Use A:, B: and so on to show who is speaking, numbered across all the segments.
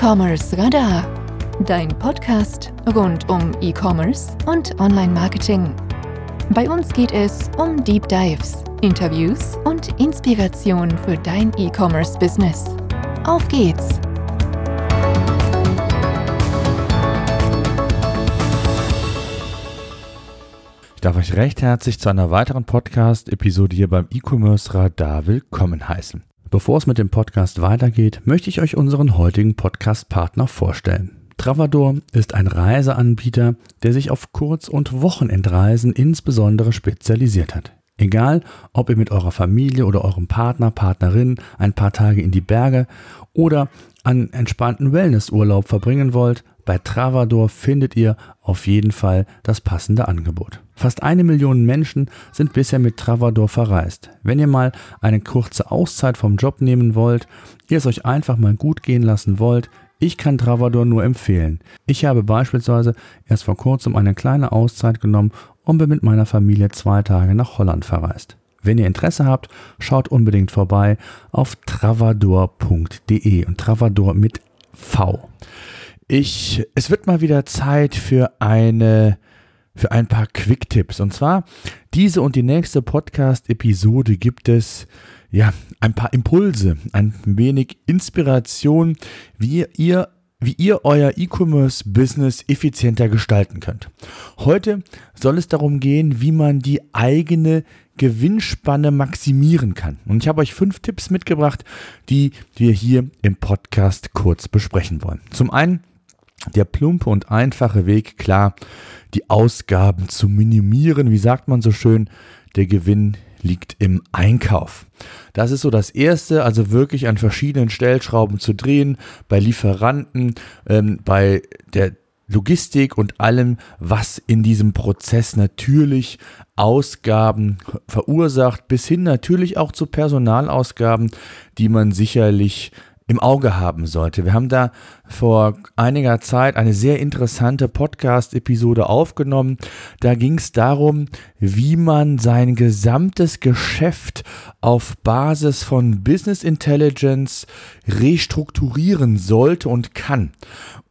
A: E-Commerce Radar, dein Podcast rund um E-Commerce und Online-Marketing. Bei uns geht es um Deep Dives, Interviews und Inspiration für dein E-Commerce-Business. Auf geht's!
B: Ich darf euch recht herzlich zu einer weiteren Podcast-Episode hier beim E-Commerce Radar willkommen heißen. Bevor es mit dem Podcast weitergeht, möchte ich euch unseren heutigen Podcast-Partner vorstellen. Travador ist ein Reiseanbieter, der sich auf Kurz- und Wochenendreisen insbesondere spezialisiert hat. Egal, ob ihr mit eurer Familie oder eurem Partner, Partnerin ein paar Tage in die Berge oder einen entspannten Wellnessurlaub verbringen wollt, bei Travador findet ihr auf jeden Fall das passende Angebot. Fast eine Million Menschen sind bisher mit Travador verreist. Wenn ihr mal eine kurze Auszeit vom Job nehmen wollt, ihr es euch einfach mal gut gehen lassen wollt, ich kann Travador nur empfehlen. Ich habe beispielsweise erst vor kurzem eine kleine Auszeit genommen und bin mit meiner Familie zwei Tage nach Holland verreist. Wenn ihr Interesse habt, schaut unbedingt vorbei auf travador.de und Travador mit V. Ich, es wird mal wieder Zeit für eine, für ein paar Quick-Tipps. Und zwar diese und die nächste Podcast-Episode gibt es ja ein paar Impulse, ein wenig Inspiration, wie ihr wie ihr euer E-Commerce-Business effizienter gestalten könnt. Heute soll es darum gehen, wie man die eigene Gewinnspanne maximieren kann. Und ich habe euch fünf Tipps mitgebracht, die wir hier im Podcast kurz besprechen wollen. Zum einen der plumpe und einfache Weg, klar, die Ausgaben zu minimieren. Wie sagt man so schön, der Gewinn liegt im Einkauf. Das ist so das Erste, also wirklich an verschiedenen Stellschrauben zu drehen, bei Lieferanten, ähm, bei der Logistik und allem, was in diesem Prozess natürlich Ausgaben verursacht, bis hin natürlich auch zu Personalausgaben, die man sicherlich im Auge haben sollte. Wir haben da vor einiger Zeit eine sehr interessante Podcast-Episode aufgenommen. Da ging es darum, wie man sein gesamtes Geschäft auf Basis von Business Intelligence restrukturieren sollte und kann.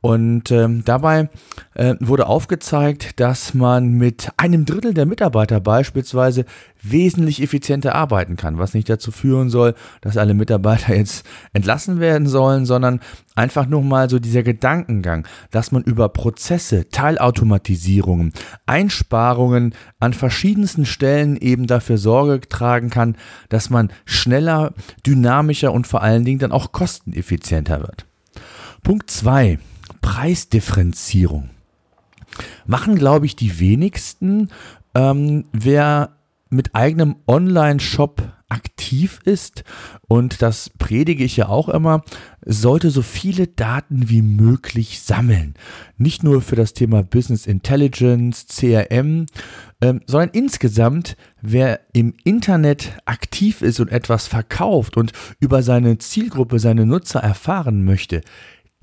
B: Und ähm, dabei äh, wurde aufgezeigt, dass man mit einem Drittel der Mitarbeiter beispielsweise wesentlich effizienter arbeiten kann, was nicht dazu führen soll, dass alle Mitarbeiter jetzt entlassen werden sollen, sondern einfach nur mal so dieser Gedankengang, dass man über Prozesse, Teilautomatisierungen, Einsparungen an verschiedensten Stellen eben dafür Sorge tragen kann, dass man schneller, dynamischer und vor allen Dingen dann auch kosteneffizienter wird. Punkt 2. Preisdifferenzierung. Machen, glaube ich, die wenigsten. Ähm, wer mit eigenem Online-Shop aktiv ist, und das predige ich ja auch immer, sollte so viele Daten wie möglich sammeln. Nicht nur für das Thema Business Intelligence, CRM, ähm, sondern insgesamt, wer im Internet aktiv ist und etwas verkauft und über seine Zielgruppe, seine Nutzer erfahren möchte,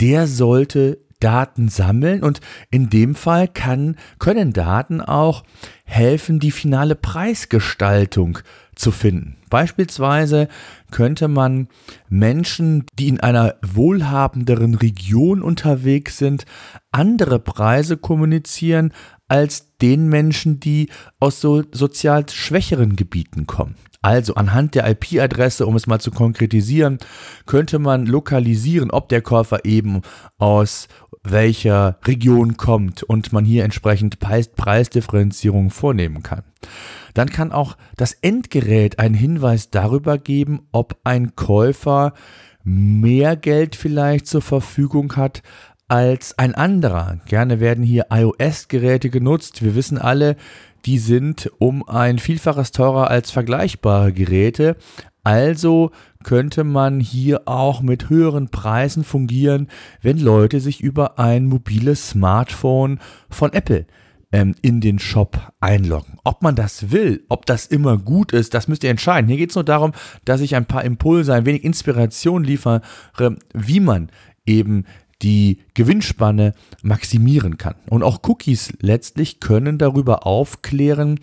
B: der sollte Daten sammeln und in dem Fall kann, können Daten auch helfen, die finale Preisgestaltung zu finden. Beispielsweise könnte man Menschen, die in einer wohlhabenderen Region unterwegs sind, andere Preise kommunizieren als den Menschen, die aus so sozial schwächeren Gebieten kommen. Also anhand der IP-Adresse, um es mal zu konkretisieren, könnte man lokalisieren, ob der Käufer eben aus welcher Region kommt und man hier entsprechend Preisdifferenzierung vornehmen kann. Dann kann auch das Endgerät einen Hinweis darüber geben, ob ein Käufer mehr Geld vielleicht zur Verfügung hat als ein anderer. Gerne werden hier iOS-Geräte genutzt. Wir wissen alle, die sind um ein Vielfaches teurer als vergleichbare Geräte. Also könnte man hier auch mit höheren Preisen fungieren, wenn Leute sich über ein mobiles Smartphone von Apple ähm, in den Shop einloggen. Ob man das will, ob das immer gut ist, das müsst ihr entscheiden. Hier geht es nur darum, dass ich ein paar Impulse, ein wenig Inspiration liefere, wie man eben die Gewinnspanne maximieren kann. Und auch Cookies letztlich können darüber aufklären,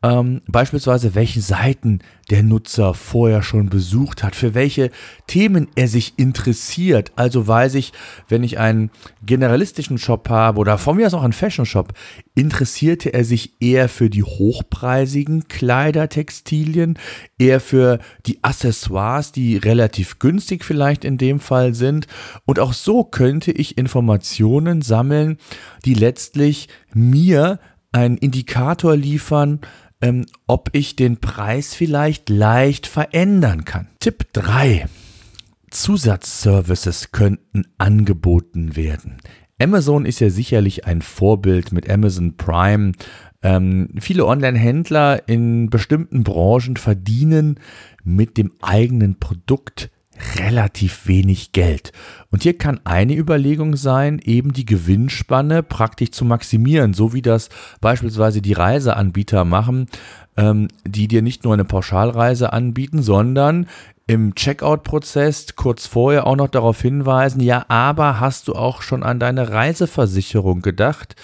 B: ähm, beispielsweise welche Seiten der Nutzer vorher schon besucht hat, für welche Themen er sich interessiert. Also weiß ich, wenn ich einen generalistischen Shop habe oder von mir aus auch einen Fashion Shop, interessierte er sich eher für die hochpreisigen Kleidertextilien, eher für die Accessoires, die relativ günstig vielleicht in dem Fall sind. Und auch so könnte ich Informationen sammeln, die letztlich mir einen Indikator liefern, ähm, ob ich den Preis vielleicht leicht verändern kann. Tipp 3. Zusatzservices könnten angeboten werden. Amazon ist ja sicherlich ein Vorbild mit Amazon Prime. Ähm, viele Online-Händler in bestimmten Branchen verdienen mit dem eigenen Produkt relativ wenig Geld. Und hier kann eine Überlegung sein, eben die Gewinnspanne praktisch zu maximieren, so wie das beispielsweise die Reiseanbieter machen, ähm, die dir nicht nur eine Pauschalreise anbieten, sondern im Checkout-Prozess kurz vorher auch noch darauf hinweisen, ja, aber hast du auch schon an deine Reiseversicherung gedacht?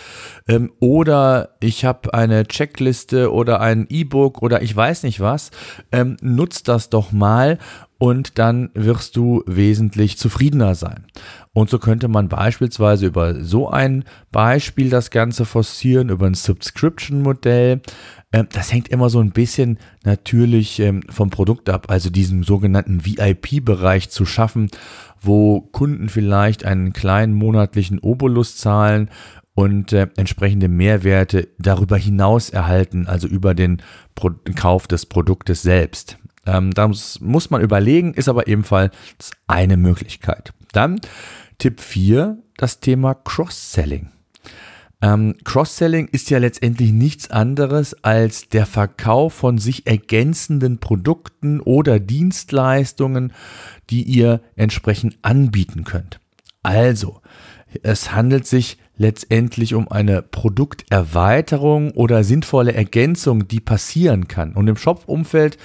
B: Ähm, oder ich habe eine Checkliste oder ein E-Book oder ich weiß nicht was. Ähm, nutzt das doch mal und dann wirst du wesentlich zufriedener sein. Und so könnte man beispielsweise über so ein Beispiel das Ganze forcieren, über ein Subscription-Modell. Ähm, das hängt immer so ein bisschen natürlich ähm, vom Produkt ab, also diesen sogenannten VIP-Bereich zu schaffen, wo Kunden vielleicht einen kleinen monatlichen Obolus zahlen und äh, entsprechende Mehrwerte darüber hinaus erhalten, also über den Pro Kauf des Produktes selbst. Ähm, das muss man überlegen, ist aber ebenfalls eine Möglichkeit. Dann Tipp 4, das Thema Cross-Selling. Ähm, Cross-Selling ist ja letztendlich nichts anderes als der Verkauf von sich ergänzenden Produkten oder Dienstleistungen, die ihr entsprechend anbieten könnt. Also, es handelt sich letztendlich um eine Produkterweiterung oder sinnvolle Ergänzung, die passieren kann. Und im Shop-Umfeld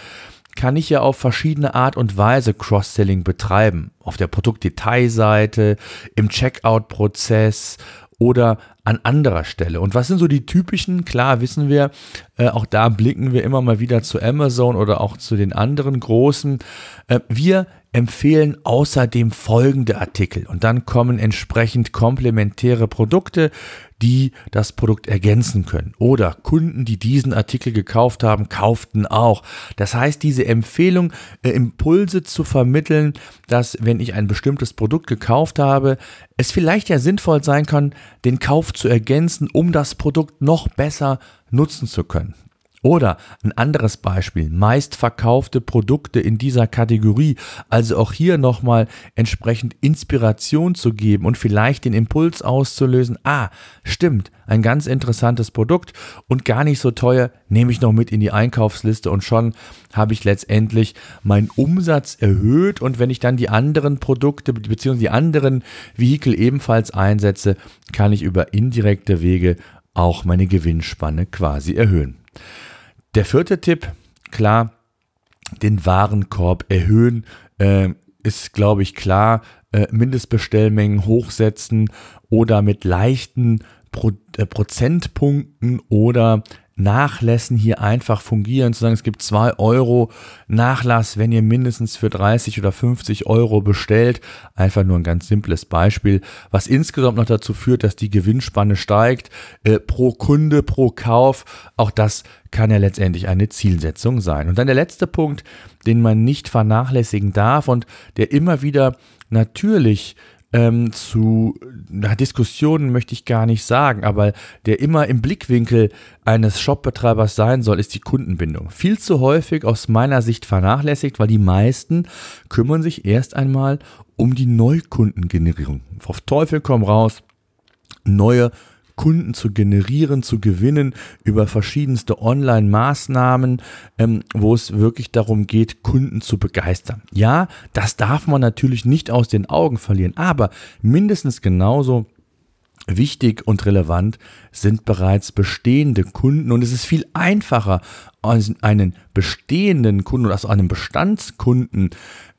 B: kann ich ja auf verschiedene Art und Weise Cross-Selling betreiben. Auf der Produktdetailseite, im Checkout-Prozess oder an anderer Stelle. Und was sind so die typischen? Klar wissen wir, äh, auch da blicken wir immer mal wieder zu Amazon oder auch zu den anderen großen. Äh, wir empfehlen außerdem folgende Artikel und dann kommen entsprechend komplementäre Produkte, die das Produkt ergänzen können. Oder Kunden, die diesen Artikel gekauft haben, kauften auch. Das heißt, diese Empfehlung, äh, Impulse zu vermitteln, dass wenn ich ein bestimmtes Produkt gekauft habe, es vielleicht ja sinnvoll sein kann, den Kauf zu ergänzen, um das Produkt noch besser nutzen zu können. Oder ein anderes Beispiel, meist verkaufte Produkte in dieser Kategorie, also auch hier nochmal entsprechend Inspiration zu geben und vielleicht den Impuls auszulösen, ah, stimmt, ein ganz interessantes Produkt und gar nicht so teuer, nehme ich noch mit in die Einkaufsliste und schon habe ich letztendlich meinen Umsatz erhöht und wenn ich dann die anderen Produkte bzw. die anderen Vehikel ebenfalls einsetze, kann ich über indirekte Wege auch meine Gewinnspanne quasi erhöhen. Der vierte Tipp, klar, den Warenkorb erhöhen, äh, ist, glaube ich, klar. Äh, Mindestbestellmengen hochsetzen oder mit leichten Pro äh, Prozentpunkten oder Nachlässen hier einfach fungieren, zu sagen, es gibt zwei Euro Nachlass, wenn ihr mindestens für 30 oder 50 Euro bestellt. Einfach nur ein ganz simples Beispiel, was insgesamt noch dazu führt, dass die Gewinnspanne steigt, äh, pro Kunde, pro Kauf. Auch das kann ja letztendlich eine Zielsetzung sein. Und dann der letzte Punkt, den man nicht vernachlässigen darf und der immer wieder natürlich ähm, zu na, Diskussionen möchte ich gar nicht sagen, aber der immer im Blickwinkel eines Shopbetreibers sein soll, ist die Kundenbindung. Viel zu häufig aus meiner Sicht vernachlässigt, weil die meisten kümmern sich erst einmal um die Neukundengenerierung. Auf Teufel komm raus, neue Kunden zu generieren, zu gewinnen über verschiedenste Online-Maßnahmen, ähm, wo es wirklich darum geht, Kunden zu begeistern. Ja, das darf man natürlich nicht aus den Augen verlieren, aber mindestens genauso wichtig und relevant sind bereits bestehende Kunden und es ist viel einfacher, einen bestehenden Kunden oder aus einem Bestandskunden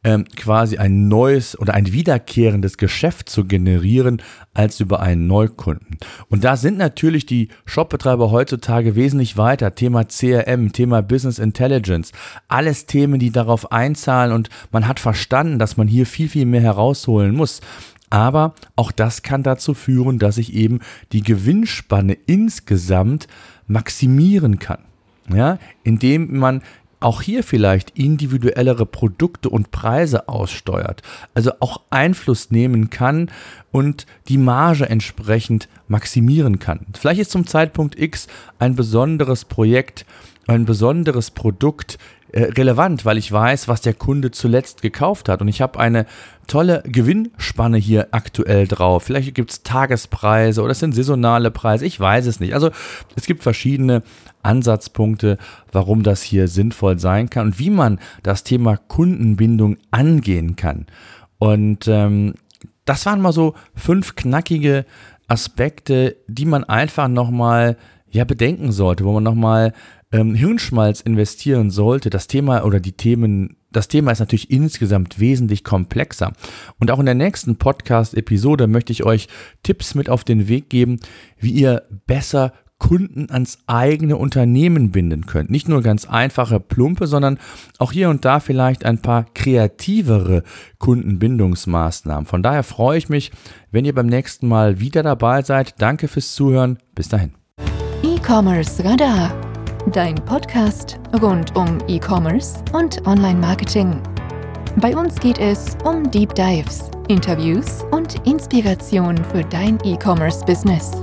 B: ähm, quasi ein neues oder ein wiederkehrendes Geschäft zu generieren als über einen Neukunden. Und da sind natürlich die Shopbetreiber heutzutage wesentlich weiter. Thema CRM, Thema Business Intelligence, alles Themen, die darauf einzahlen und man hat verstanden, dass man hier viel, viel mehr herausholen muss. Aber auch das kann dazu führen, dass ich eben die Gewinnspanne insgesamt maximieren kann. Ja, indem man auch hier vielleicht individuellere Produkte und Preise aussteuert, also auch Einfluss nehmen kann und die Marge entsprechend maximieren kann. Vielleicht ist zum Zeitpunkt X ein besonderes Projekt, ein besonderes Produkt relevant, weil ich weiß, was der Kunde zuletzt gekauft hat. Und ich habe eine tolle Gewinnspanne hier aktuell drauf. Vielleicht gibt es Tagespreise oder es sind saisonale Preise. Ich weiß es nicht. Also es gibt verschiedene Ansatzpunkte, warum das hier sinnvoll sein kann und wie man das Thema Kundenbindung angehen kann. Und ähm, das waren mal so fünf knackige Aspekte, die man einfach nochmal ja, bedenken sollte, wo man nochmal ähm, Hirnschmalz investieren sollte, das Thema oder die Themen, das Thema ist natürlich insgesamt wesentlich komplexer. Und auch in der nächsten Podcast-Episode möchte ich euch Tipps mit auf den Weg geben, wie ihr besser Kunden ans eigene Unternehmen binden könnt. Nicht nur ganz einfache, plumpe, sondern auch hier und da vielleicht ein paar kreativere Kundenbindungsmaßnahmen. Von daher freue ich mich, wenn ihr beim nächsten Mal wieder dabei seid. Danke fürs Zuhören. Bis dahin.
A: E-Commerce Radar dein Podcast rund um E-Commerce und Online-Marketing. Bei uns geht es um Deep Dives, Interviews und Inspiration für dein E-Commerce-Business.